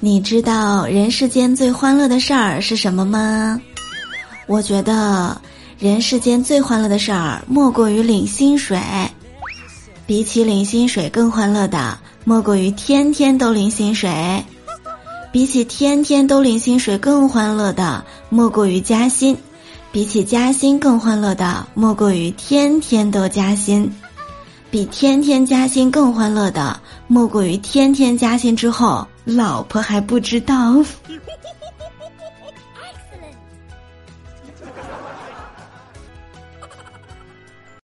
你知道人世间最欢乐的事儿是什么吗？我觉得人世间最欢乐的事儿莫过于领薪水。比起领薪水更欢乐的，莫过于天天都领薪水；比起天天都领薪水更欢乐的，莫过于加薪；比起加薪更欢乐的，莫过于天天都加薪；比天天加薪更欢乐的，莫过于天天加薪之后。老婆还不知道。